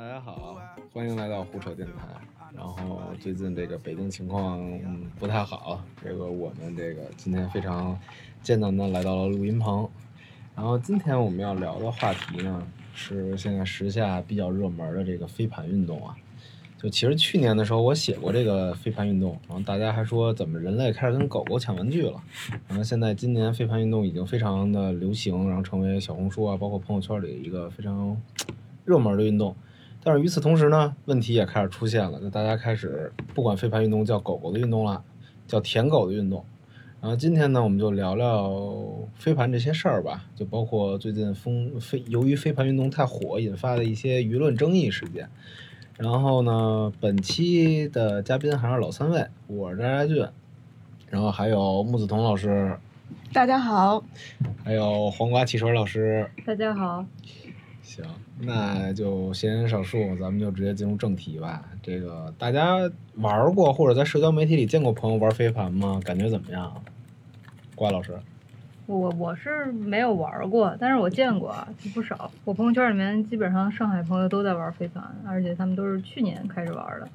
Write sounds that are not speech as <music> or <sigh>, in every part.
大家好，欢迎来到胡扯电台。然后最近这个北京情况不太好，这个我们这个今天非常艰难的来到了录音棚。然后今天我们要聊的话题呢，是现在时下比较热门的这个飞盘运动啊。就其实去年的时候我写过这个飞盘运动，然后大家还说怎么人类开始跟狗狗抢玩具了。然后现在今年飞盘运动已经非常的流行，然后成为小红书啊，包括朋友圈里一个非常热门的运动。但是与此同时呢，问题也开始出现了，就大家开始不管飞盘运动叫狗狗的运动了，叫舔狗的运动。然后今天呢，我们就聊聊飞盘这些事儿吧，就包括最近风飞由于飞盘运动太火引发的一些舆论争议事件。然后呢，本期的嘉宾还是老三位，我是张家俊，然后还有木子彤老师，大家好，还有黄瓜汽水老师，大家好。行，那就闲言少述，咱们就直接进入正题吧。这个大家玩过或者在社交媒体里见过朋友玩飞盘吗？感觉怎么样？瓜老师，我我是没有玩过，但是我见过不少。我朋友圈里面基本上上海朋友都在玩飞盘，而且他们都是去年开始玩的，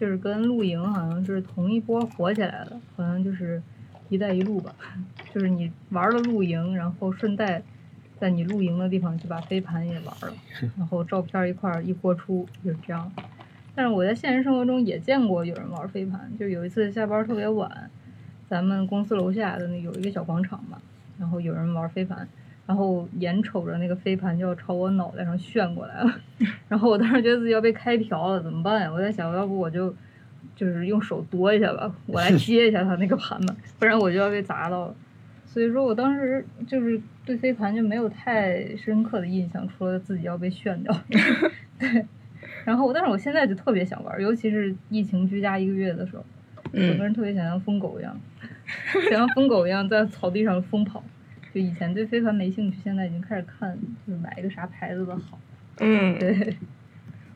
就是跟露营好像是同一波火起来的，好像就是“一带一路”吧，<laughs> 就是你玩了露营，然后顺带。在你露营的地方就把飞盘也玩了，然后照片一块儿一播出就是这样。但是我在现实生活中也见过有人玩飞盘，就有一次下班特别晚，咱们公司楼下的那有一个小广场嘛，然后有人玩飞盘，然后眼瞅着那个飞盘就要朝我脑袋上旋过来了，<laughs> 然后我当时觉得自己要被开瓢了，怎么办呀？我在想，要不我就就是用手夺一下吧，我来接一下他那个盘吧，不然我就要被砸到了。所以说我当时就是对飞盘就没有太深刻的印象，除了自己要被炫掉。<laughs> 对，然后但是我现在就特别想玩，尤其是疫情居家一个月的时候，整个人特别想像疯狗一样，想像疯狗一样在草地上疯跑。就以前对飞盘没兴趣，现在已经开始看，就是买一个啥牌子的好。嗯，对。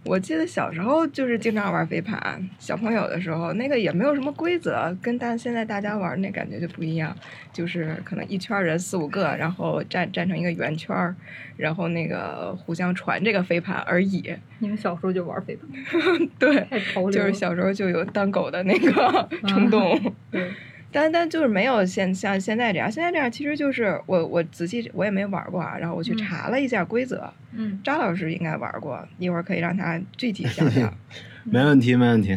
我记得小时候就是经常玩飞盘，小朋友的时候那个也没有什么规则，跟大现在大家玩那感觉就不一样，就是可能一圈人四五个，然后站站成一个圆圈，然后那个互相传这个飞盘而已。<laughs> 你们小时候就玩飞盘？对，太。就是小时候就有当狗的那个 <laughs> 冲动。对。<laughs> 但但就是没有现像现在这样，现在这样其实就是我我仔细我也没玩过啊，然后我去查了一下规则，嗯，张老师应该玩过，一会儿可以让他具体讲讲。<laughs> 没问题，没问题。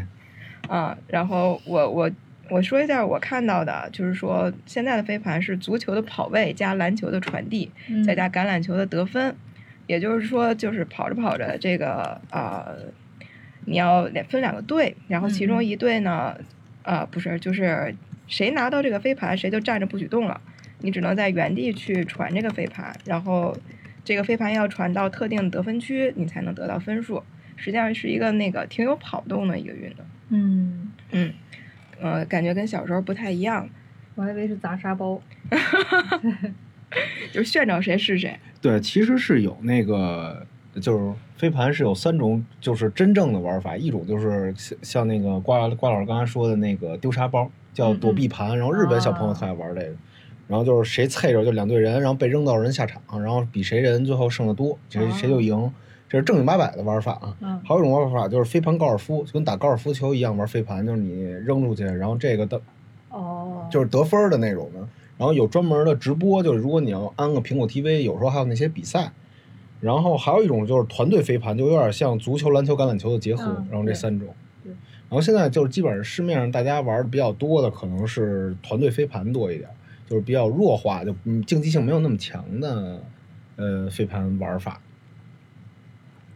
啊，然后我我我说一下我看到的，就是说现在的飞盘是足球的跑位加篮球的传递，再加橄榄球的得分，也就是说就是跑着跑着这个啊，你要两分两个队，然后其中一队呢，啊不是就是。谁拿到这个飞盘，谁就站着不许动了。你只能在原地去传这个飞盘，然后这个飞盘要传到特定得分区，你才能得到分数。实际上是一个那个挺有跑动的一个运动。嗯嗯，呃，感觉跟小时候不太一样。我还以为是砸沙包，<laughs> 就炫着谁是谁。对，其实是有那个，就是飞盘是有三种，就是真正的玩法。一种就是像像那个瓜瓜老师刚才说的那个丢沙包。叫躲避盘，然后日本小朋友特爱玩这个，然后就是谁菜着就两队人，然后被扔到人下场，然后比谁人最后剩的多，谁谁就赢，这是正经八百的玩法啊。还有一种玩法就是飞盘高尔夫，就跟打高尔夫球一样玩飞盘，就是你扔出去，然后这个的，哦，就是得分的那种的。然后有专门的直播，就是如果你要安个苹果 TV，有时候还有那些比赛。然后还有一种就是团队飞盘，就有点像足球、篮球、橄榄球的结合。然后这三种。然后现在就是基本上市面上大家玩的比较多的可能是团队飞盘多一点，就是比较弱化，就嗯竞技性没有那么强的呃飞盘玩法。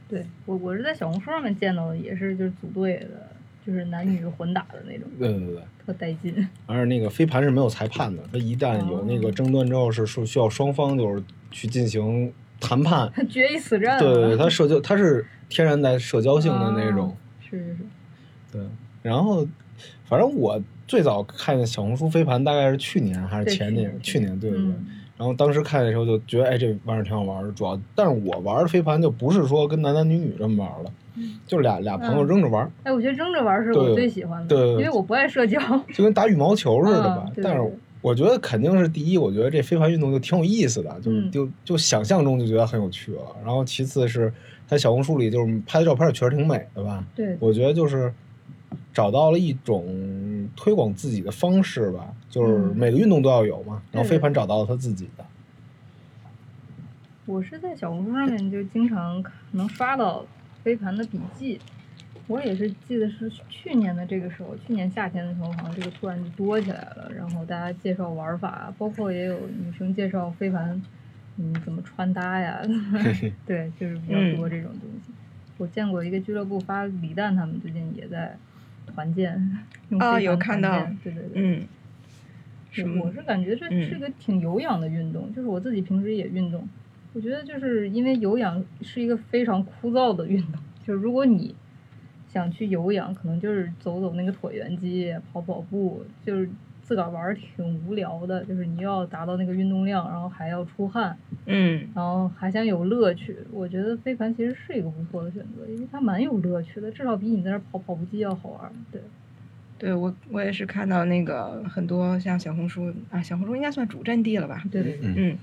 对我我是在小红书上面见到的，也是就是组队的，就是男女混打的那种。对对对。特带劲。而且那个飞盘是没有裁判的，它一旦有那个争端之后，是需需要双方就是去进行谈判。<laughs> 决一死战。对对对，它社交它是天然带社交性的那种。是是是。对，然后，反正我最早看小红书飞盘大概是去年还是前年？去年对对对。然后当时看的时候就觉得，哎，这玩意儿挺好玩的。主要，但是我玩的飞盘就不是说跟男男女女这么玩的，就俩俩朋友扔着玩。哎，我觉得扔着玩是我最喜欢的，对，因为我不爱社交。就跟打羽毛球似的吧？但是我觉得肯定是第一，我觉得这飞盘运动就挺有意思的，就是嗯就就想象中就觉得很有趣了。然后其次是他小红书里就是拍的照片确实挺美的吧，对，我觉得就是找到了一种推广自己的方式吧，就是嗯每个运动都要有嘛。然后飞盘找到了他自己的，我是在小红书上面就经常能刷到飞盘的笔记，我也是记得是去年的这个时候，去年夏天的时候，好像这个突然就多起来了，然后大家介绍玩法，包括也有女生介绍飞盘，嗯，怎么穿搭呀，<laughs> 对，就是比较多这种东西。我见过一个俱乐部发李诞他们最近也在团建，用啊有看到。对对对，嗯，是我是感觉这嗯。是个挺有氧的运动，就是我自己平时也运动，我觉得就是因为有氧是一个非常枯燥的运动，就是如果你想去有氧，可能就是走走那个椭圆机、跑跑步，就是自个儿玩儿挺无聊的，就是你要达到那个运动量，然后还要出汗，嗯，然后还想有乐趣。我觉得飞盘其实是一个不错的选择，因为它蛮有乐趣的，至少比你在那儿跑跑步机要好玩。对，对我我也是看到那个很多像小红书啊，小红书应该算主阵地了吧？对对对。嗯嗯，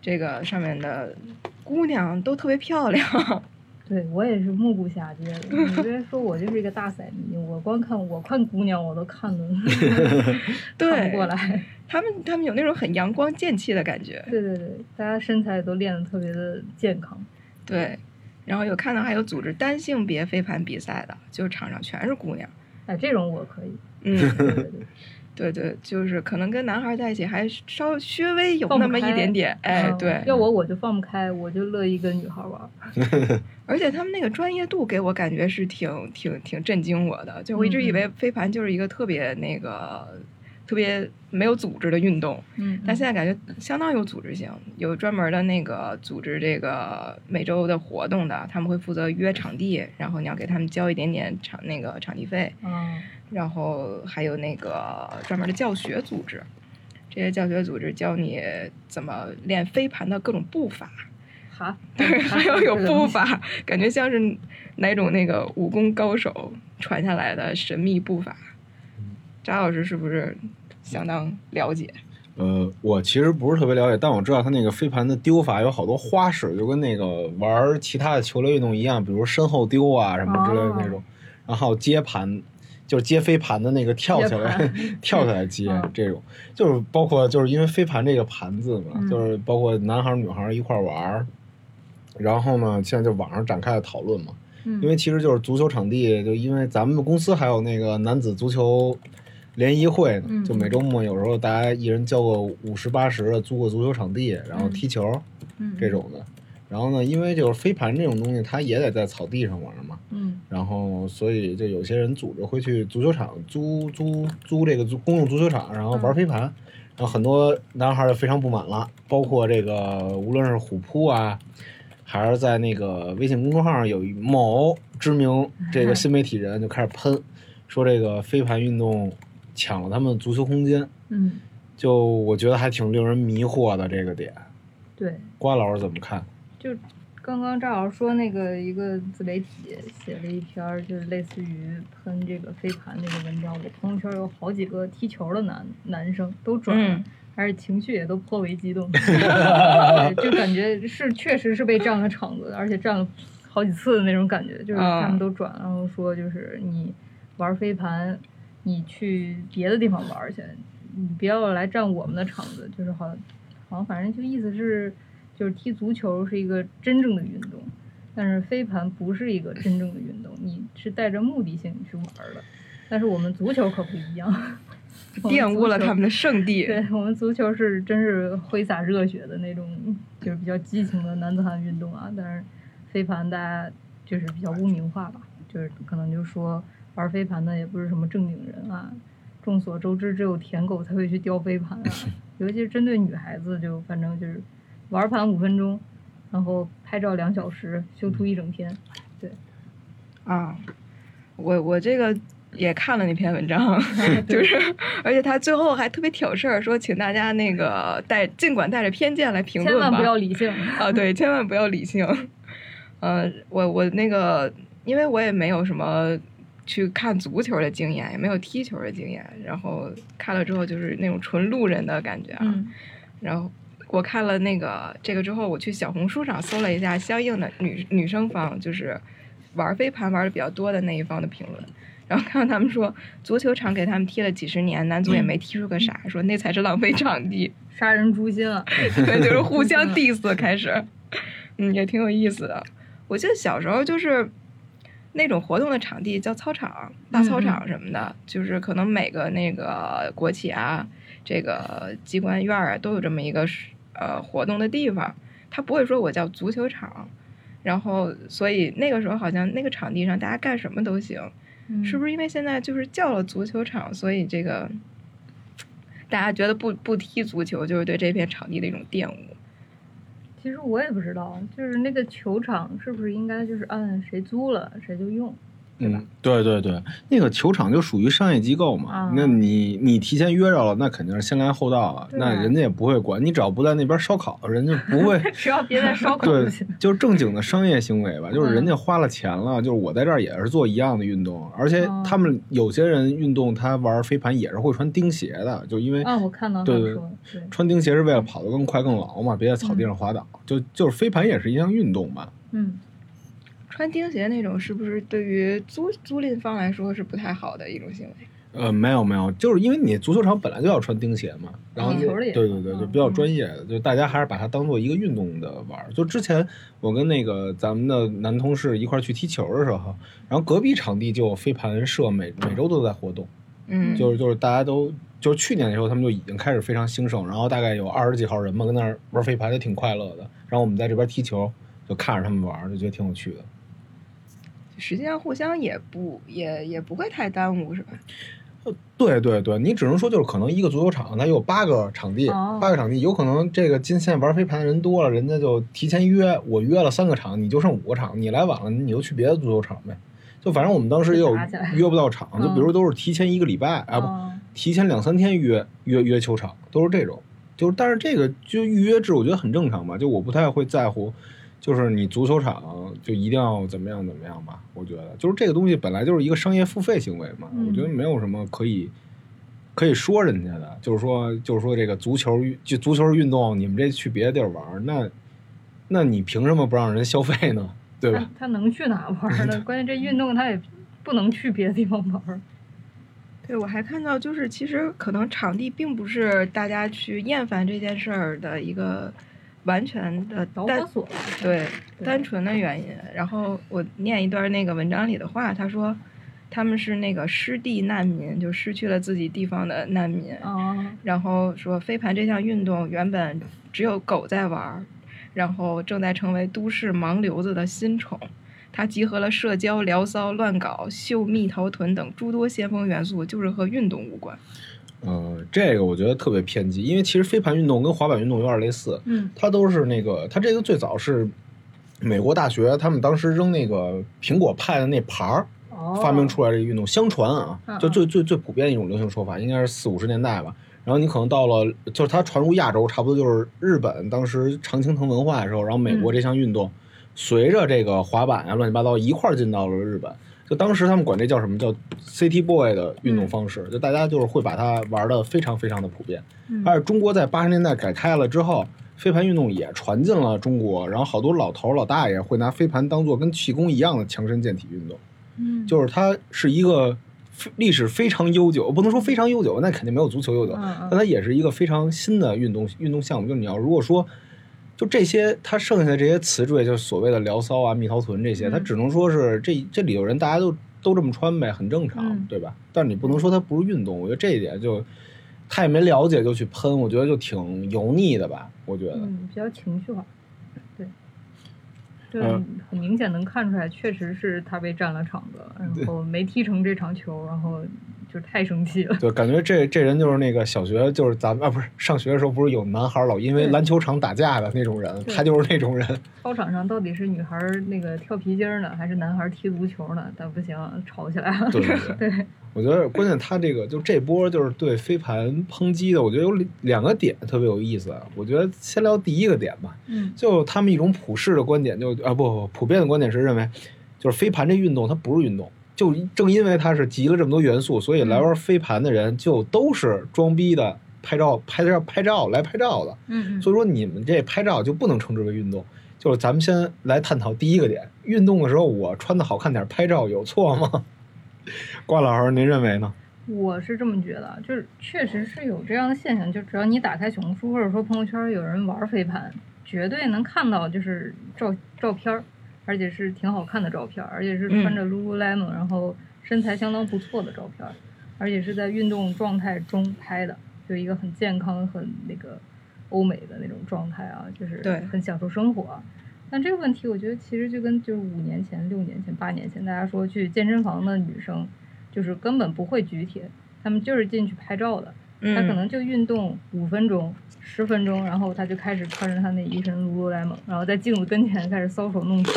这个上面的姑娘都特别漂亮，对我也是目不暇接的。你别说我就是一个大色迷，我光看我看姑娘我都看的 <laughs> 看不过来。<laughs> 他们他们有那种很阳光剑气的感觉，对对对，大家身材都练得特别的健康。对。然后有看到还有组织单性别飞盘比赛的，就是场上全是姑娘，哎，这种我可以。嗯，对对对，对对，就是可能跟男孩在一起还稍微稍微有那么一点点，哎，嗯对，要我我就放不开，我就乐意跟女孩玩儿。<laughs> 而且他们那个专业度给我感觉是挺挺挺震惊我的，就我一直以嗯为飞盘就是一个特别那个特别没有组织的运动，嗯，但现在感觉相当有组织性，有专门的那个组织这个每周的活动的，他们会负责约场地，然后你要给他们交一点点场那个场地费，啊，然后还有那个专门的教学组织，这些教学组织教你怎么练飞盘的各种步伐。哈，<laughs> 对，还要有步步。法，感觉像是哪种那个武功高手传下来的神秘步伐。张老师是不是相当了解？呃，我其实不是特别了解，但我知道他那个飞盘的丢法有好多花式，就跟那个玩其他的球类运动一样，比如身后丢啊什么之类的那种，然后接盘，就是接飞盘的那个跳起来 <laughs> 跳起来接嗯这种，就是包括就是因为飞盘这个盘子嘛，嗯就是包括男孩儿女孩儿一块儿玩儿，然后呢，现在就网上展开了讨论嘛，嗯，因为其实就是足球场地，就因为咱们公司还有那个男子足球联谊会呢，嗯就每周末有时候大家一人交个五十八十的租个足球场地，然后踢球、嗯这，种的。然后呢，因为就是飞盘这种东西，它也得在草地上玩嘛，嗯然后所以就有些人组织会去足球场租租租这个租公用足球场，然后玩飞盘。然后很多男孩就非常不满了，包括这个无论是虎扑啊，还是在那个微信公众号上有某知名这个新媒体人就开始喷，说这个飞盘运动抢了他们足球空间，嗯，就我觉得还挺令人迷惑的这个点。对，瓜老师怎么看？就刚刚赵老师说那个一个自媒体写了一篇儿，就是类似于喷这个飞盘那个文章，我朋友圈有好几个踢球的男男生都转了。嗯而且情绪也都颇为激动，<laughs> 就感觉是确实是被占了场子，而且占了好几次的那种感觉，就是他们都转，然后说就是你玩飞盘，你去别的地方玩去，你不要来占我们的场子，就是好，好像反正就意思是，就是踢足球是一个真正的运动，但是飞盘不是一个真正的运动，你是带着目的性去玩的，但是我们足球可不一样。<laughs> 玷污了他们的圣地。对我们足球是真是挥洒热血的那种，就是比较激情的男子汉运动啊。但是飞盘大家就是比较污名化吧，就是可能就说玩飞盘的也不是什么正经人啊。众所周知，只有舔狗才会去叼飞盘啊，<laughs> 尤其是针对女孩子，就反正就是玩盘五分钟，然后拍照两小时，修图一整天。对啊，我我这个也看了那篇文章，<laughs> 就是而且他最后还特别挑事儿，说请大家那个带尽管带着偏见来评论吧，千万不要理性。啊，对，千万不要理性。呃，我我那个，因为我也没有什么去看足球的经验，也没有踢球的经验。然后看了之后，就是那种纯路人的感觉啊。嗯然后我看了那个这个之后，我去小红书上搜了一下相应的女女生方，就是玩飞盘玩的比较多的那一方的评论。然后看到他们说，足球场给他们踢了几十年，男足也没踢出个啥，说那才是浪费场地。<laughs> 杀人诛心啊！对，就是互相 <laughs> diss 开始，嗯，也挺有意思的。我记得小时候就是那种活动的场地叫操场、大操场什么的，就是可能每个那个国企啊、这个机关院儿啊都有这么一个是呃活动的地方，他不会说我叫足球场。然后，所以那个时候好像那个场地上大家干什么都行，是不是？是因为现在就是叫了足球场，所以这个大家觉得不不踢足球就是对这片场地的一种玷污？其实我也不知道，就是那个球场是不是应该就是按谁租了谁就用？对吧嗯，对对对，那个球场就属于商业机构嘛。啊那你你提前约着了，那肯定是先来后到了。啊那人家也不会管你，只要不在那边烧烤，人家不会。<laughs> 只要别在烧烤对就是正经的商业行为吧，就是嗯人家花了钱了，就是我在这儿也是做一样的运动，而且哦他们有些人运动，他玩飞盘也是会穿钉鞋的，就因为啊，我看到他对对，穿钉鞋是为了跑得更快更牢嘛，别在草地上滑倒。就就是飞盘也是一项运动嘛。嗯，穿钉鞋那种是不是对于租租赁方来说是不太好的一种行为？呃，没有没有，就是因为你足球场本来就要穿钉鞋嘛，然后对对对，嗯就比较专业的，就大家还是把它当做一个运动的玩儿。就之前我跟那个咱们的男同事一块儿去踢球的时候，然后隔壁场地就有飞盘社，每每周都在活动，嗯，就是就是大家都就是去年的时候他们就已经开始非常兴盛，然后大概有二十几号人嘛，跟那儿玩飞盘就挺快乐的。然后我们在这边踢球，就看着他们玩儿，就觉得挺有趣的。实际上互相也不也也不会太耽误，是吧？对对对，你只能说就是可能一个足球场它有八个场地，哦八个场地，有可能这个今现在玩飞盘的人多了，人家就提前约，我约了三个场，你就剩五个场，你来晚了你就去别的足球场呗。就反正我们当时也有约不到场，<laughs> 就比如嗯都是提前一个礼拜啊不，哦提前两三天约约约球场，都是这种。就是但是这个就预约制，我觉得很正常吧，就我不太会在乎。就是你足球场就一定要怎么样怎么样吧？我觉得就是这个东西本来就是一个商业付费行为嘛，嗯我觉得没有什么可以可以说人家的。就是说，就是说这个足球就足球运动，你们这去别的地儿玩，那那你凭什么不让人消费呢？对吧他？能去哪玩呢？<laughs> 关键这运动他也不能去别的地方玩。对，我还看到，就是其实可能场地并不是大家去厌烦这件事儿的一个完全的单导火索。对对单纯的原因。然后我念一段那个文章里的话，他说他们是那个失地难民，就失去了自己地方的难民。哦，然后说飞盘这项运动原本只有狗在玩，然后正在成为都市盲流子的新宠。它集合了社交、聊骚、乱搞、秀蜜桃臀等诸多先锋元素，就是和运动无关。呃，这个我觉得特别偏激，因为其实飞盘运动跟滑板运动有点类似，嗯它都是那个，它这个最早是美国大学他们当时扔那个苹果派的那牌发明出来这个运动。相传啊嗯，就最最最普遍的一种流行说法，应该是四五十年代吧。然后你可能到了，就是它传入亚洲，差不多就是日本当时常青藤文化的时候，然后美国这项运动、随着这个滑板啊乱七八糟一块儿进到了日本。就当时他们管这叫什么叫 City Boy 的运动方式，就大家就是会把它玩的非常非常的普遍。嗯而中国在八十年代改开了之后，飞盘运动也传进了中国，然后好多老头儿老大爷会拿飞盘当做跟气功一样的强身健体运动，嗯就是它是一个历史非常悠久，不能说非常悠久，那肯定没有足球悠久，但它也是一个非常新的运动运动项目。就你要如果说。就这些，他剩下的这些词缀，就是所谓的聊骚啊、蜜桃臀这些，嗯它只能说是这这里头人大家都都这么穿呗，很正常，嗯对吧？但是你不能说它不是运动，我觉得这一点就他也没了解就去喷，我觉得就挺油腻的吧，我觉得。嗯，比较情绪化，对，对，嗯很明显能看出来，确实是他被占了场子，然后没踢成这场球，然后就太生气了。对感觉这这人就是那个小学，就是咱们啊，不是上学的时候，不是有男孩儿老因为篮球场打架的那种人，他就是那种人。操场上到底是女孩儿那个跳皮筋儿呢，还是男孩儿踢足球呢？但不行，吵起来了。对对对对，<laughs> 我觉得关键他这个就这波就是对飞盘抨击的，我觉得有两个点特别有意思。啊我觉得先聊第一个点吧，嗯就他们一种普世的观点，就啊不不普遍的观点是认为，就是飞盘这运动它不是运动，就正因为它是集了这么多元素，所以来玩飞盘的人就都是装逼的，拍照拍照拍照来拍照的。嗯所以说你们这拍照就不能称之为运动。就是咱们先来探讨第一个点，运动的时候我穿的好看点拍照有错吗？<laughs> 瓜老师，您认为呢？我是这么觉得，就是确实是有这样的现象，就只要你打开小红书或者说朋友圈有人玩飞盘，绝对能看到就是照照片儿，而且是挺好看的照片儿，而且是穿着 lululemon，、然后身材相当不错的照片儿，而且是在运动状态中拍的，就一个很健康、很那个欧美的那种状态啊，就是对很享受生活。但这个问题，我觉得其实就跟就是五年前、六年前、八年前，大家说去健身房的女生，就是根本不会举铁，她们就是进去拍照的。她可嗯能就运动五分钟、十分钟，然后她就开始穿着她那一身 lululemon，然后在镜子跟前开始搔首弄姿，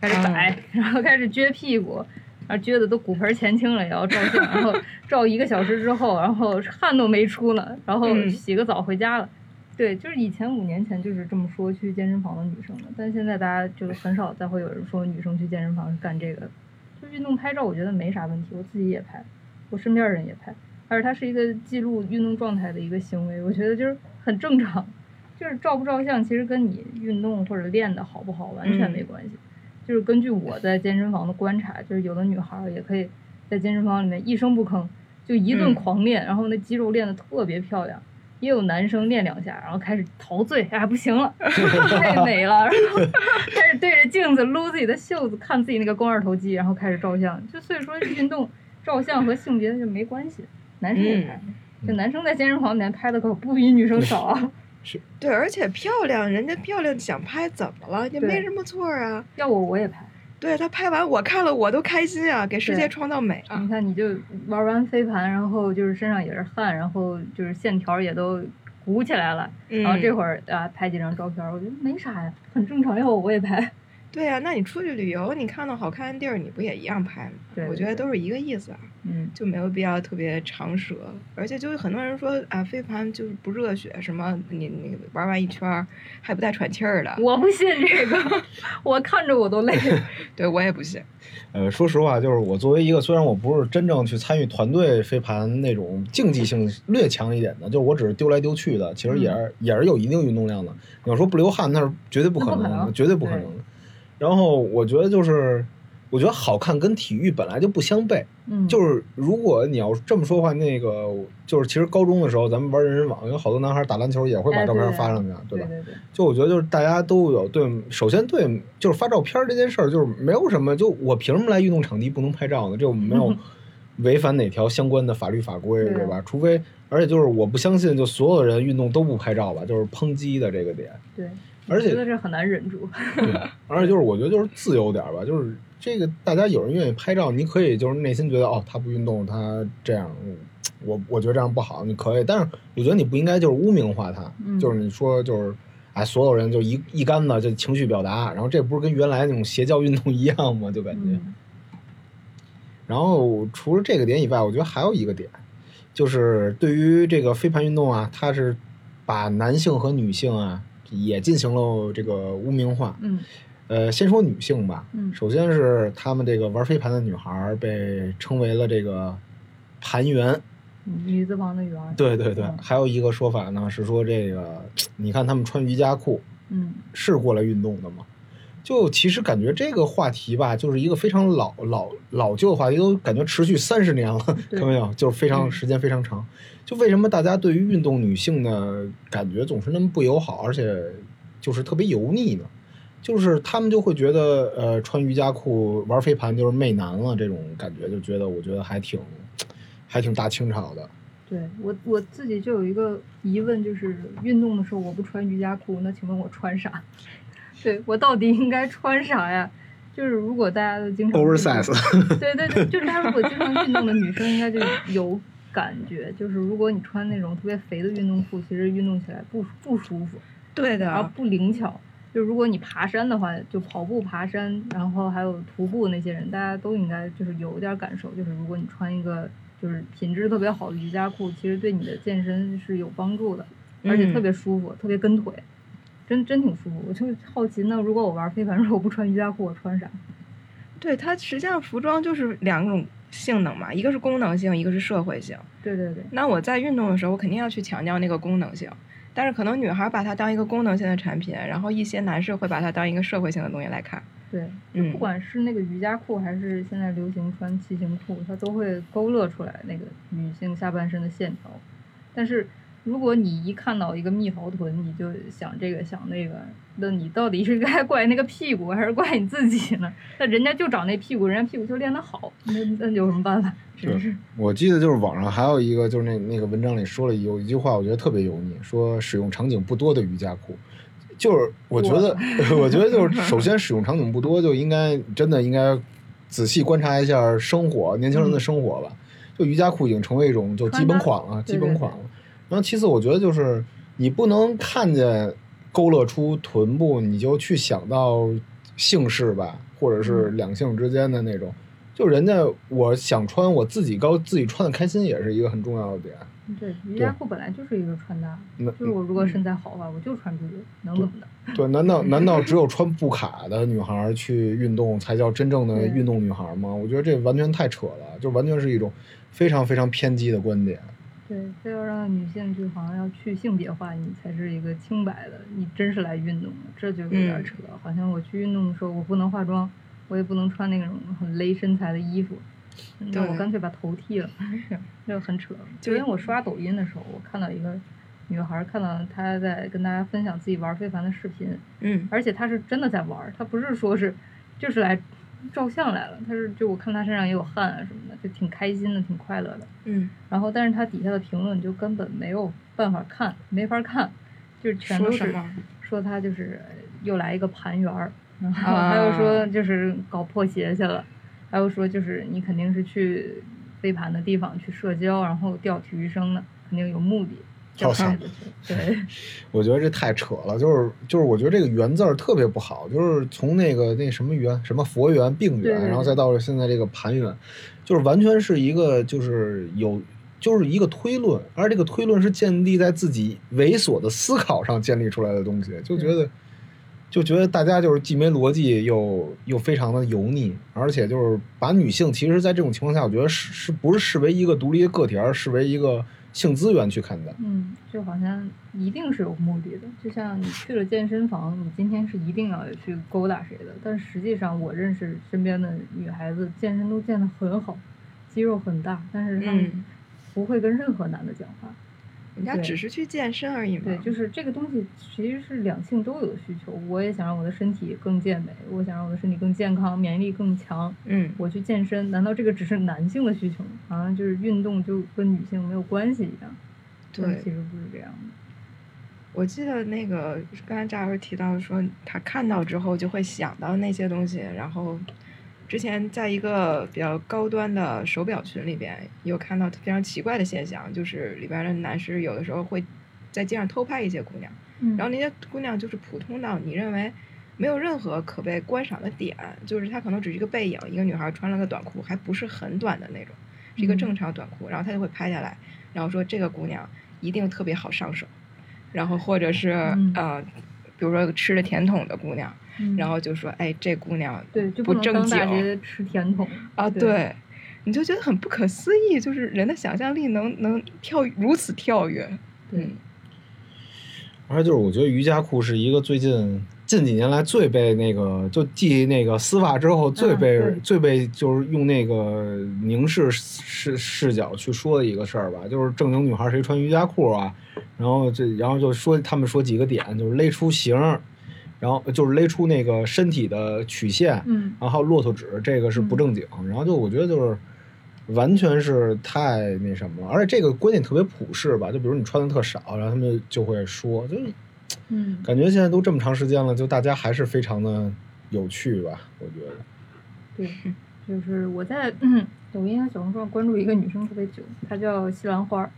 开始摆，然后开始撅屁股，然后撅的都骨盆前倾了，也要照相，然后照一个小时之后，然后汗都没出呢，然后嗯洗个澡回家了。对，就是以前五年前就是这么说去健身房的女生的，但现在大家就是很少再会有人说女生去健身房是干这个。就运动拍照，我觉得没啥问题，我自己也拍，我身边人也拍，而且它是一个记录运动状态的一个行为，我觉得就是很正常。就是照不照相，其实跟你运动或者练的好不好完全没关系。就是根据我在健身房的观察，就是有的女孩儿也可以在健身房里面一声不吭就一顿嗯狂练，然后那肌肉练得特别漂亮。也有男生练两下，然后开始陶醉，哎，不行了，<laughs> 太美了，然 <laughs> 后开始对着镜子撸自己的袖子，看自己那个肱二头肌，然后开始照相。就所以说，运动照相和性别就没关系，男生也拍。就男生在健身房里面拍的可不比女生少啊。<laughs> 是对，而且漂亮，人家漂亮想拍怎么了？也没什么错啊。要我我也拍。对他拍完我看了我都开心啊，给世界创造美啊你。看，你就玩完飞盘，然后就是身上也是汗，然后就是线条也都鼓起来了，然后这嗯会儿啊拍几张照片，我觉得没啥呀，很正常。要我我也拍。对呀、那你出去旅游，你看到好看的地儿，你不也一样拍吗？对我觉得都是一个意思啊，嗯，就没有必要特别长舌。而且就是很多人说啊，飞盘就是不热血，什么你你玩完一圈还不带喘气儿的。我不信这个，<laughs> 我看着我都累。<laughs> 对我也不信。呃，说实话，就是我作为一个虽然我不是真正去参与团队飞盘那种竞技性略强一点的，就是我只是丢来丢去的，其实也是、也是有一定运动量的。你要说不流汗，那是绝对不可能的，那不可能绝对不可能。然后我觉得就是，我觉得好看跟体育本来就不相悖。嗯，就是如果你要这么说话，那个就是其实高中的时候咱们玩人人网，有好多男孩打篮球也会把照片发上去？对对对，就我觉得就是大家都有对，首先对就是发照片这件事儿，就是没有什么，就我凭什么来运动场地不能拍照呢？这我没有 <laughs> 违反哪条相关的法律法规，对吧？除非，而且就是我不相信，就所有人运动都不拍照吧，就是抨击的这个点。对，而且我觉得这很难忍住。对，<laughs> 而且就是我觉得就是自由点吧，就是这个大家有人愿意拍照，你可以就是内心觉得哦，他不运动，他这样，嗯我我觉得这样不好，你可以，但是我觉得你不应该就是污名化他，嗯就是你说就是。哎，所有人就一一竿子就情绪表达，然后这不是跟原来那种邪教运动一样吗？就感觉。嗯然后除了这个点以外，我觉得还有一个点，就是对于这个飞盘运动啊，它是把男性和女性啊也进行了这个污名化。嗯呃，先说女性吧。嗯首先是他们这个玩飞盘的女孩儿被称为了这个盘员。嗯，女字旁的圆。对对对，嗯还有一个说法呢是说这个，你看他们穿瑜伽裤嗯是过来运动的吗？就其实感觉这个话题吧，就是一个非常老老老旧的话题，都感觉持续三十年了，<laughs> 看到没有？就是非常嗯时间非常长。就为什么大家对于运动女性的感觉总是那么不友好，而且就是特别油腻呢？就是他们就会觉得，呃，穿瑜伽裤玩飞盘就是媚男了，这种感觉就觉得，我觉得还挺还挺大清朝的。对我我自己就有一个疑问，就是运动的时候我不穿瑜伽裤，那请问我穿啥？<laughs> 对我到底应该穿啥呀？就是如果大家都经常 oversize，对对对，就是大家如果经常运动的女生，应该就有感觉，就是如果你穿那种特别肥的运动裤，其实运动起来不不舒服，对的，然后不灵巧。就如果你爬山的话，就跑步、爬山，然后还有徒步那些人，大家都应该就是有一点感受，就是如果你穿一个就是品质特别好的瑜伽裤，其实对你的健身是有帮助的，而且特别舒服，特别跟腿，真真挺舒服。我就好奇，那如果我玩飞盘，<laughs> 如果我不穿瑜伽裤，我穿啥？对它实际上服装就是两种性能嘛，一个是功能性，一个是社会性。对对对，那我在运动的时候，我肯定要去强调那个功能性，但是可能女孩把它当一个功能性的产品，然后一些男士会把它当一个社会性的东西来看。对，就不管是那个瑜伽裤，还是现在流行穿骑行裤，它都会勾勒出来那个女性下半身的线条。但是如果你一看到一个蜜桃臀，你就想这个想那个，那你到底是该 <laughs> 怪那个屁股，还是怪你自己呢？那人家就长那屁股，人家屁股就练得好，那那有什么办法？真是。我记得就是网上还有一个，就是那那个文章里说了有一句话，我觉得特别油腻，说使用场景不多的瑜伽裤。就是我觉得，我觉得就是首先使用场景不多，就应该真的应该仔细观察一下生活，年轻人的生活吧。就瑜伽裤已经成为一种就基本款了，基对对本款了。然后其次，我觉得就是你不能看见勾勒出臀部，你就去想到姓氏吧，或者是嗯两性之间的那种。就人家我想穿，我自己高自己穿的开心，也是一个很重要的点。对，瑜伽裤本来就是一个穿搭，那就是我如果身材好的话，我就穿这个，能怎么的？对，难道难道只有穿布卡的女孩儿去运动才叫真正的运动女孩儿吗？我觉得这完全太扯了，就完全是一种非常非常偏激的观点。对，非要让女性就好像要去性别化，你才是一个清白的，你真是来运动的，这就有点嗯扯。好像我去运动的时候，我不能化妆，我也不能穿那种很勒身材的衣服，那我干脆把头剃了，<laughs> 就很扯。就昨天我刷抖音的时候，我看到一个女孩儿，看到她在跟大家分享自己玩非凡的视频，嗯而且她是真的在玩儿，她不是说是就是来照相来了，他是就我看他身上也有汗啊什么的，就挺开心的，挺快乐的。嗯，然后，但是他底下的评论就根本没有办法看，没法看，就是全都是说他就是又来一个盘圆儿，然后啊还有说就是搞破鞋去了，还有说就是你肯定是去飞盘的地方去社交，然后钓体育生的，肯定有目的。好像钓孩子去对，<laughs> 我觉得这太扯了，就是就是，我觉得这个“圆”字儿特别不好，就是从那个那什么圆，什么佛缘、病缘，然后再到现在这个盘缘，就是完全是一个就是有就是一个推论，而这个推论是建立在自己猥琐的思考上建立出来的东西，就觉得就觉得大家就是既没逻辑又又非常的油腻，而且就是把女性其实，在这种情况下，我觉得是是不是视为一个独立的个体，而视为一个性资源去看待。嗯，就好像一定是有目的的，就像你去了健身房，你今天是一定要去勾搭谁的，但实际上我认识身边的女孩子，健身都健得很好，肌肉很大，但是她们嗯，不会跟任何男的讲话。人家只是去健身而已嘛。对，就是这个东西其实是两性都有的需求。我也想让我的身体更健美，我想让我的身体更健康，免疫力更强。嗯，我去健身，难道这个只是男性的需求吗？好像就是运动就跟女性没有关系一样。对其实不是这样的。我记得那个刚才扎老师提到说，他看到之后就会想到那些东西，然后之前在一个比较高端的手表群里边，有看到非常奇怪的现象，就是里边的男士有的时候会在街上偷拍一些姑娘，嗯。然后那些姑娘就是普通到你认为没有任何可被观赏的点，就是她可能只是一个背影，一个女孩穿了个短裤，还不是很短的那种，是一个嗯。正常短裤，然后他就会拍下来，然后说这个姑娘一定特别好上手，然后或者是、嗯。呃，比如说吃了甜筒的姑娘，嗯然后就说哎这姑娘对，就不正经吃甜筒。啊，对。对，你就觉得很不可思议，就是人的想象力能能跳如此跳跃，对。嗯，而且就是我觉得瑜伽裤是一个最近近几年来最被那个就继那个丝袜之后最被、对。最被就是用那个凝视视视角去说的一个事儿吧，就是正经女孩谁穿瑜伽裤啊，然后这然后就说他们说几个点，就是勒出形儿，然后就是勒出那个身体的曲线，嗯，然后还有骆驼纸，这个是不正经。然后就我觉得就是完全是太那什么了，而且这个观点特别普世吧，就比如你穿的特少，然后他们就会说，就是嗯，感觉现在都这么长时间了，就大家还是非常的有趣吧，我觉得。<laughs> 对，就是我在嗯 <clears throat> 抖音和小红书上关注一个女生特别久，她叫西兰花儿，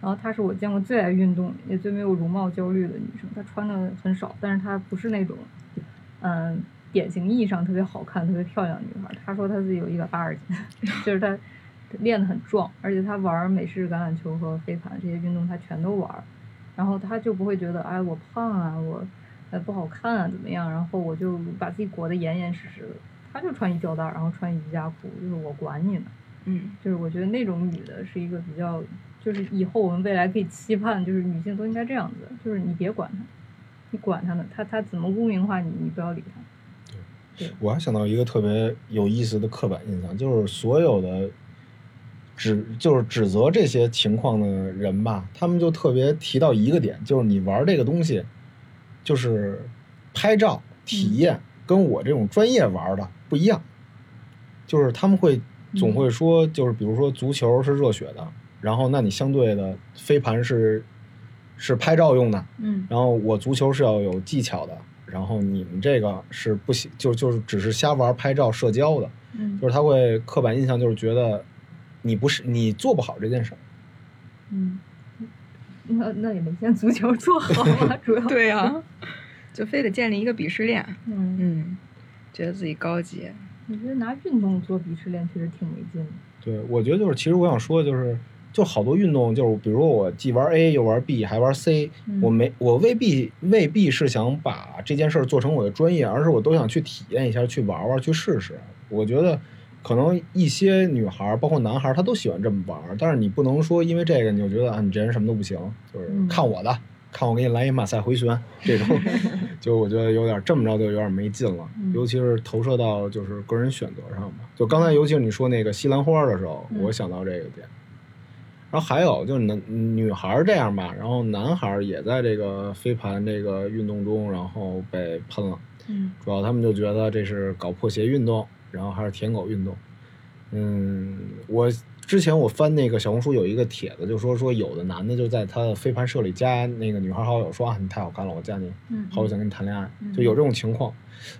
然后她是我见过最爱运动也最没有容貌焦虑的女生。她穿的很少，但是她不是那种嗯典型意义上特别好看、特别漂亮的女孩儿。她说她自己有一百八十斤，<laughs> 就是她练得很壮，而且她玩美式橄榄球和飞盘这些运动她全都玩儿，然后她就不会觉得哎我胖啊我。呃，不好看啊，怎么样？然后我就把自己裹得严严实实的。她就穿一吊带儿，然后穿瑜伽裤，就是我管你呢。嗯就是我觉得那种女的是一个比较，就是以后我们未来可以期盼，就是女性都应该这样子，就是你别管她，你管她呢，她她怎么污名化你，你不要理她。我还想到一个特别有意思的刻板印象，就是所有的指就是指责这些情况的人吧，他们就特别提到一个点，就是你玩这个东西，就是拍照体验跟我这种专业玩的不一样，就是他们会总会说，就是比如说足球是热血的，然后那你相对的飞盘是是拍照用的，嗯然后我足球是要有技巧的，然后你们这个是不行，就就是只是瞎玩拍照社交的，嗯就是他会刻板印象，就是觉得你不是你做不好这件事儿。嗯，那那也没见足球做好啊，<laughs> 主要对呀、<laughs> 就非得建立一个鄙视链。嗯，嗯，觉得自己高级。我觉得拿运动做鄙视链确实挺没劲的。对，我觉得就是，其实我想说的，就是就好多运动，就是比如我既玩 A 又玩 B 还玩 C，、嗯我没我未必未必是想把这件事儿做成我的专业，而是我都想去体验一下，去玩玩，去试试。我觉得可能一些女孩儿，包括男孩儿，他都喜欢这么玩儿，但是你不能说因为这个你就觉得啊，你这人什么都不行，就是嗯看我的。看我给你来一马赛回旋，<laughs> 这种就我觉得有点这么着就有点没劲了，嗯尤其是投射到就是个人选择上吧。就刚才尤其是你说那个西兰花的时候，嗯我想到这个点。然后还有就是男女孩儿这样吧，然后男孩儿也在这个飞盘这个运动中，然后被喷了。嗯主要他们就觉得这是搞破鞋运动，然后还是舔狗运动。嗯，我之前我翻那个小红书有一个帖子，就说说有的男的就在他的飞盘社里加那个女孩好友，说啊你太好看了，我加你嗯，好友想跟你谈恋爱，嗯就有这种情况。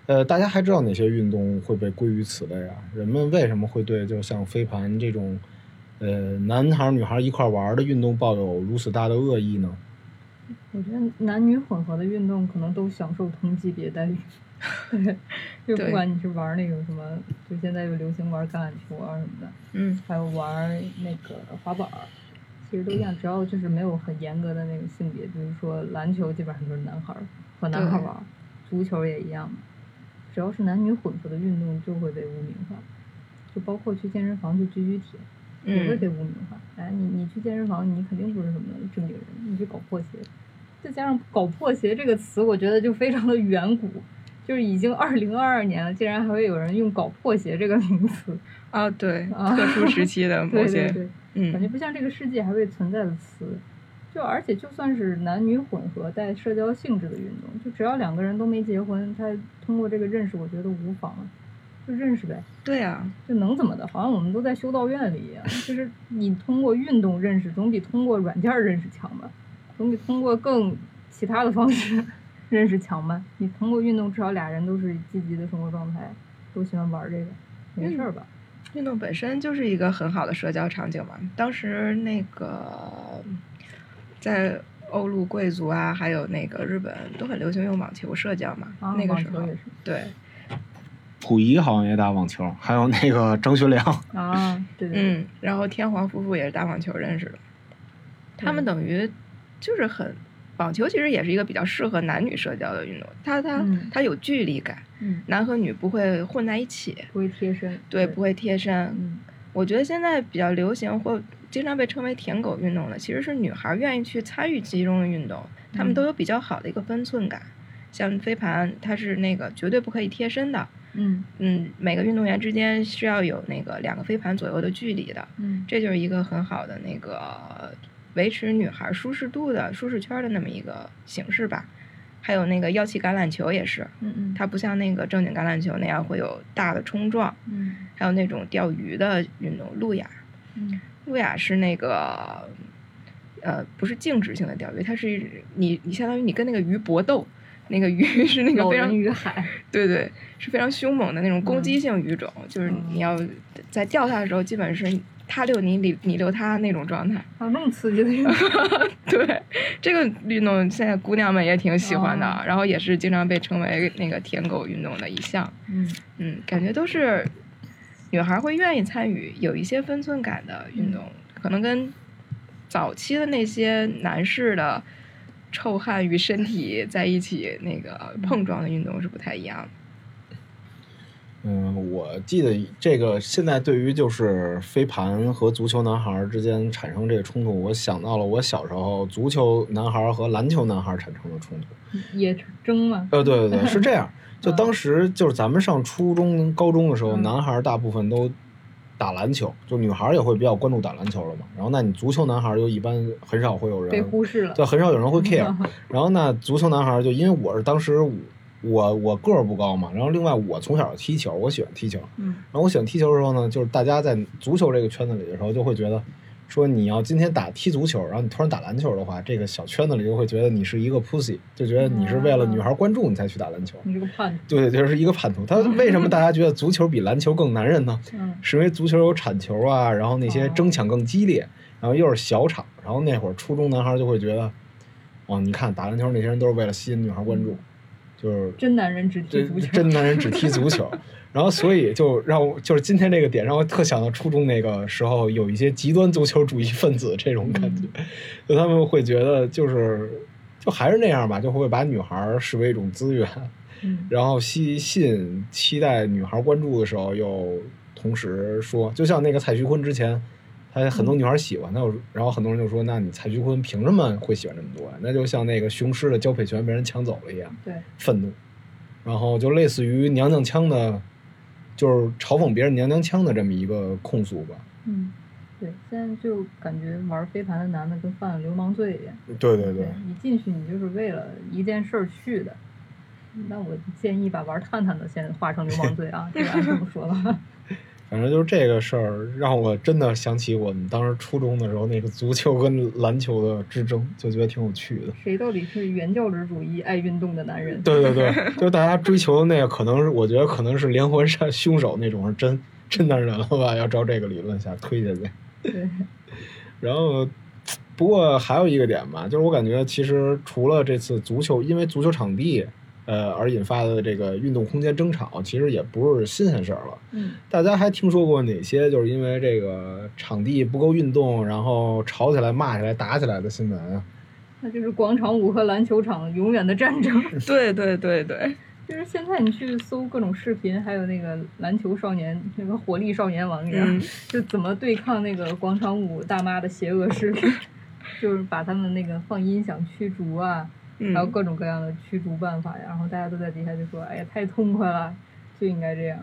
呃，大家还知道哪些运动会被归于此类啊？人们为什么会对就像飞盘这种，呃，男孩儿女孩儿一块儿玩儿的运动抱有如此大的恶意呢？我觉得男女混合的运动可能都享受同级别待遇。对，就不管你是玩那个什么，就现在又流行玩橄榄球啊什么的，嗯还有玩那个滑板儿，其实都一样，只要就是没有很严格的那个性别，比如说篮球基本上都是男孩儿和男孩儿玩儿，足球也一样，只要是男女混合的运动就会被污名化，就包括去健身房去举举铁，也会被嗯，污名化。哎，你你去健身房，你肯定不是什么正经人，你去搞破鞋。再加上“搞破鞋”这个词，我觉得就非常的远古，就是已经二零二二年了，竟然还会有人用“搞破鞋”这个名词。啊，对，啊特殊时期的 <laughs> 某对些对，嗯，感觉嗯不像这个世界还会存在的词。就而且就算是男女混合带社交性质的运动，就只要两个人都没结婚，他通过这个认识，我觉得无妨啊，就认识呗。对啊，就能怎么的？好像我们都在修道院里一样，就是你通过运动认识，总比通过软件认识强吧？总比通过更其他的方式 <laughs> 认识强吧？你通过运动，至少俩人都是积极的生活状态，都喜欢玩这个，没事儿吧？运动本身就是一个很好的社交场景嘛。当时那个在欧陆贵族啊，还有那个日本都很流行用网球社交嘛。啊，那个时候也，是对，溥仪好像也打网球，还有那个张学良。<laughs> 啊，对对对，嗯，然后天皇夫妇也是打网球认识的，他们等于就是很。网球其实也是一个比较适合男女社交的运动，它它、嗯它有距离感，嗯，男和女不会混在一起，不会贴身，对，不会贴身。嗯我觉得现在比较流行或经常被称为舔狗运动的，其实是女孩愿意去参与其中的运动，她们嗯都有比较好的一个分寸感。像飞盘，它是那个绝对不可以贴身的，嗯嗯，每个运动员之间是要有那个两个飞盘左右的距离的，嗯这就是一个很好的那个维持女孩舒适度的舒适圈的那么一个形式吧。还有那个腰旗橄榄球也是，嗯嗯，它不像那个正经橄榄球那样会有大的冲撞，嗯还有那种钓鱼的运动，路亚。嗯路亚是那个，呃，不是静止性的钓鱼，它是你你相当于你跟那个鱼搏斗，那个鱼是那个非常鱼海，对对，是非常凶猛的那种攻击性鱼种，就是嗯你要在钓它的时候，基本是它遛你，你你遛它那种状态。啊那么刺激的 <laughs> 运动，对，这个运动现在姑娘们也挺喜欢的，哦然后也是经常被称为那个舔狗运动的一项。嗯嗯，感觉都是女孩会愿意参与有一些分寸感的运动，可能跟早期的那些男士的臭汗与身体在一起那个碰撞的运动是不太一样的。嗯，我记得这个现在对于就是飞盘和足球男孩之间产生这个冲突，我想到了我小时候足球男孩和篮球男孩产生的冲突。也争嘛。呃，对对对，是这样。<laughs> 就当时就是咱们上初中、高中的时候，嗯男孩大部分都打篮球，就女孩也会比较关注打篮球了嘛。然后那你足球男孩就一般很少会有人被忽视了。对，很少有人会 <laughs> care。然后那足球男孩就因为我是当时我我个儿不高嘛，然后另外我从小踢球，我喜欢踢球。嗯然后我喜欢踢球的时候呢，就是大家在足球这个圈子里的时候，就会觉得说你要今天打踢足球，然后你突然打篮球的话，这个小圈子里就会觉得你是一个 pussy，就觉得你是为了女孩关注你才去打篮球。你这个叛徒。对，就是一个叛徒。他为什么大家觉得足球比篮球更男人呢？<laughs> 嗯是因为足球有铲球啊，然后那些哦争抢更激烈，然后又是小场，然后那会儿初中男孩就会觉得，哦，你看打篮球那些人都是为了吸引女孩关注，就是真男人只踢足球。真男人只踢足球，<laughs> 然后所以就让我就是今天这个点让我特想到初中那个时候有一些极端足球主义分子这种感觉，就他们会觉得就是就还是那样吧，就会把女孩视为一种资源，嗯。然后吸吸引期待女孩关注的时候，又同时说，就像那个蔡徐坤之前，他很多女孩喜欢他，然后很多人就说，那你蔡徐坤凭什么会喜欢这么多呀？那就像那个雄狮的交配权被人抢走了一样，对，愤怒，然后就类似于娘娘腔的，就是嘲讽别人娘娘腔的这么一个控诉吧。嗯，对，现在就感觉玩飞盘的男的跟犯了流氓罪一样。对对对，一进去你就是为了一件事儿去的。那我建议把玩探探的先划成流氓罪啊，<laughs> 这个按这么说吧。反正就是这个事儿，让我真的想起我们当时初中的时候那个足球跟篮球的之争，就觉得挺有趣的。谁到底是原教旨主义爱运动的男人？<laughs> 对对对，就大家追求的那个，可能是我觉得可能是连环杀凶手那种是真真男人了吧？要照这个理论下推下去。对，<laughs> 然后，不过还有一个点吧，就是我感觉其实除了这次足球，因为足球场地呃而引发的这个运动空间争吵，其实也不是新鲜事儿了。嗯，大家还听说过哪些就是因为这个场地不够运动，然后吵起来、骂起来、打起来的新闻啊？那就是广场舞和篮球场永远的战争。<laughs> 对对对对，就是现在你去搜各种视频，还有那个篮球少年那个火力少年王一样，嗯就怎么对抗那个广场舞大妈的邪恶势力，<laughs> 就是把他们那个放音响驱逐啊，嗯还有各种各样的驱逐办法呀，然后大家都在底下就说：“哎呀，太痛快了，就应该这样。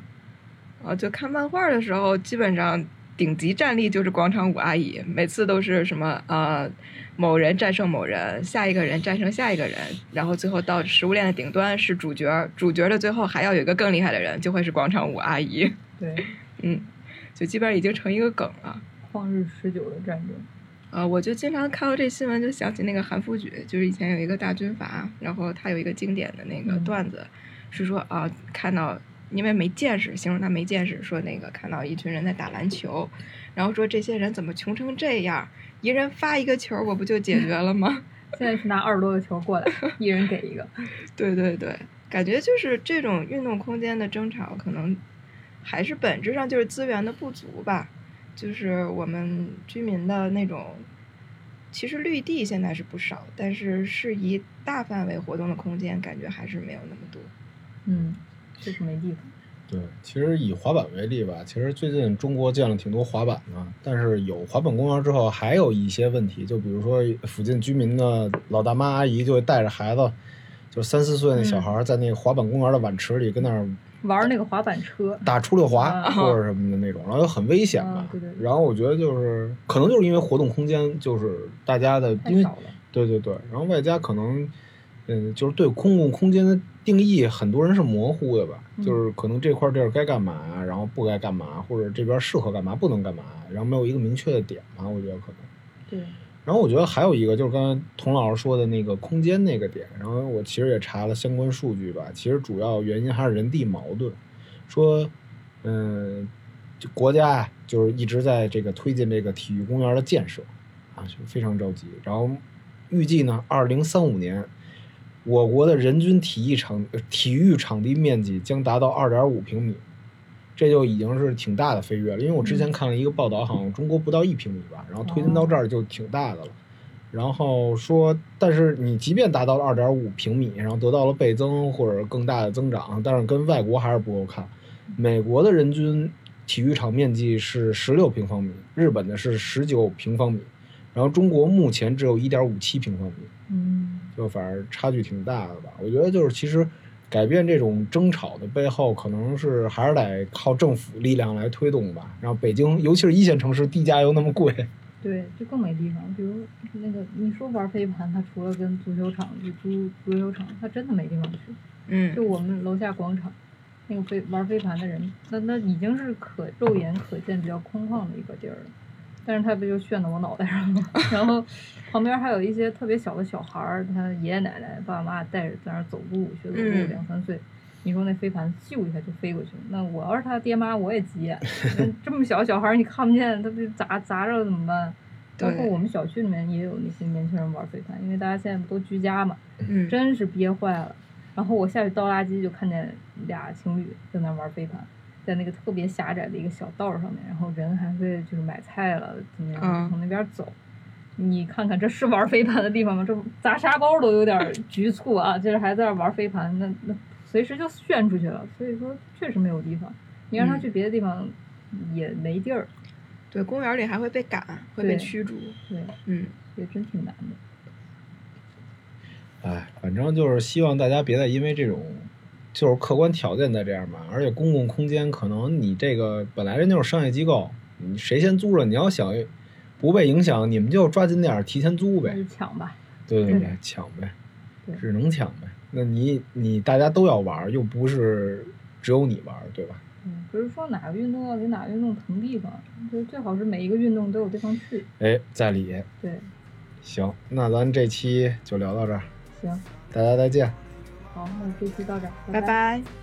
啊，就看漫画的时候，基本上顶级战力就是广场舞阿姨，每次都是什么啊、呃某人战胜某人，下一个人战胜下一个人，然后最后到食物链的顶端是主角，主角的最后还要有一个更厉害的人，就会是广场舞阿姨。”对，嗯，就基本上已经成一个梗了。旷日持久的战争。呃，我就经常看到这新闻，就想起那个韩复榘，就是以前有一个大军阀，然后他有一个经典的那个嗯段子，是说啊、看到因为没见识，形容他没见识，说那个看到一群人在打篮球，然后说这些人怎么穷成这样，一人发一个球，我不就解决了吗？<laughs> 现在是拿二十多个球过来，一人给一个。<laughs> 对对对，感觉就是这种运动空间的争吵，可能还是本质上就是资源的不足吧。就是我们居民的那种，其实绿地现在是不少，但是适宜大范围活动的空间，感觉还是没有那么多。嗯，就是没地方。对，其实以滑板为例吧，其实最近中国建了挺多滑板的，但是有滑板公园之后，还有一些问题，就比如说附近居民的老大妈阿姨就会带着孩子，就三四岁那小孩在那个滑板公园的碗池里跟那儿玩那个滑板车，打出溜滑啊或者什么的那种，然后又很危险吧啊。对对对然后我觉得就是可能就是因为活动空间就是大家的，因为。对对对，然后外加可能，嗯，就是对公共空间的定义，很多人是模糊的吧，嗯就是可能这块地儿该干嘛，然后不该干嘛，或者这边适合干嘛，不能干嘛，然后没有一个明确的点吧，我觉得可能。对，然后我觉得还有一个就是刚才童老师说的那个空间那个点，然后我其实也查了相关数据吧，其实主要原因还是人地矛盾，说，嗯，国家啊，就是一直在这个推进这个体育公园的建设，啊，就非常着急。然后预计呢，二零三五年，我国的人均体育场体育场地面积将达到二点五平米，这就已经是挺大的飞跃了。因为我之前看了一个报道，好像中国不到一平米吧，然后推进到这儿就挺大的了。然后说，但是你即便达到了二点五平米，然后得到了倍增或者更大的增长，但是跟外国还是不够看。美国的人均体育场面积是十六平方米，日本的是十九平方米，然后中国目前只有一点五七平方米，嗯就反正差距挺大的吧。我觉得就是其实改变这种争吵的背后，可能是还是得靠政府力量来推动吧。然后北京，尤其是一线城市，地价又那么贵，对，就更没地方。比如那个你说玩飞盘，它除了跟足球场去租足球场，它真的没地方去。嗯就我们楼下广场，那个飞玩飞盘的人，那那已经是可肉眼可见比较空旷的一个地儿了。但是他不就炫到我脑袋上了？<laughs> 然后旁边还有一些特别小的小孩儿，他爷爷奶奶、爸爸妈妈带着在那儿走路学走路，嗯两三岁。你说那飞盘咻一下就飞过去了，那我要是他爹妈，我也急眼。那这么小小孩儿你看不见，他被砸砸着了怎么办？包括我们小区里面也有那些年轻人玩飞盘，因为大家现在不都居家嘛，嗯，真是憋坏了。然后我下去倒垃圾，就看见俩情侣在那玩飞盘，在那个特别狭窄的一个小道上面，然后人还会就是买菜了，怎么样嗯从那边走。你看看这是玩飞盘的地方吗？这砸沙包都有点局促啊，就是还在那玩飞盘，那那随时就炫出去了。所以说确实没有地方，你让他嗯去别的地方也没地儿。对，公园里还会被赶，会被驱逐。对，嗯，也真挺难的。哎，反正就是希望大家别再因为这种就是客观条件在这样吧。而且公共空间可能你这个本来人就是商业机构，你谁先租着，你要想不被影响，你们就抓紧点儿提前租呗。抢吧。对对对，抢呗，只能抢呗。那你你大家都要玩儿，又不是只有你玩儿，对吧？嗯，不是说哪个运动要给哪个运动腾地方，就是最好是每一个运动都有地方去。哎，在理。对，行，那咱这期就聊到这儿，行，大家再见。好，那这期到这儿，拜拜。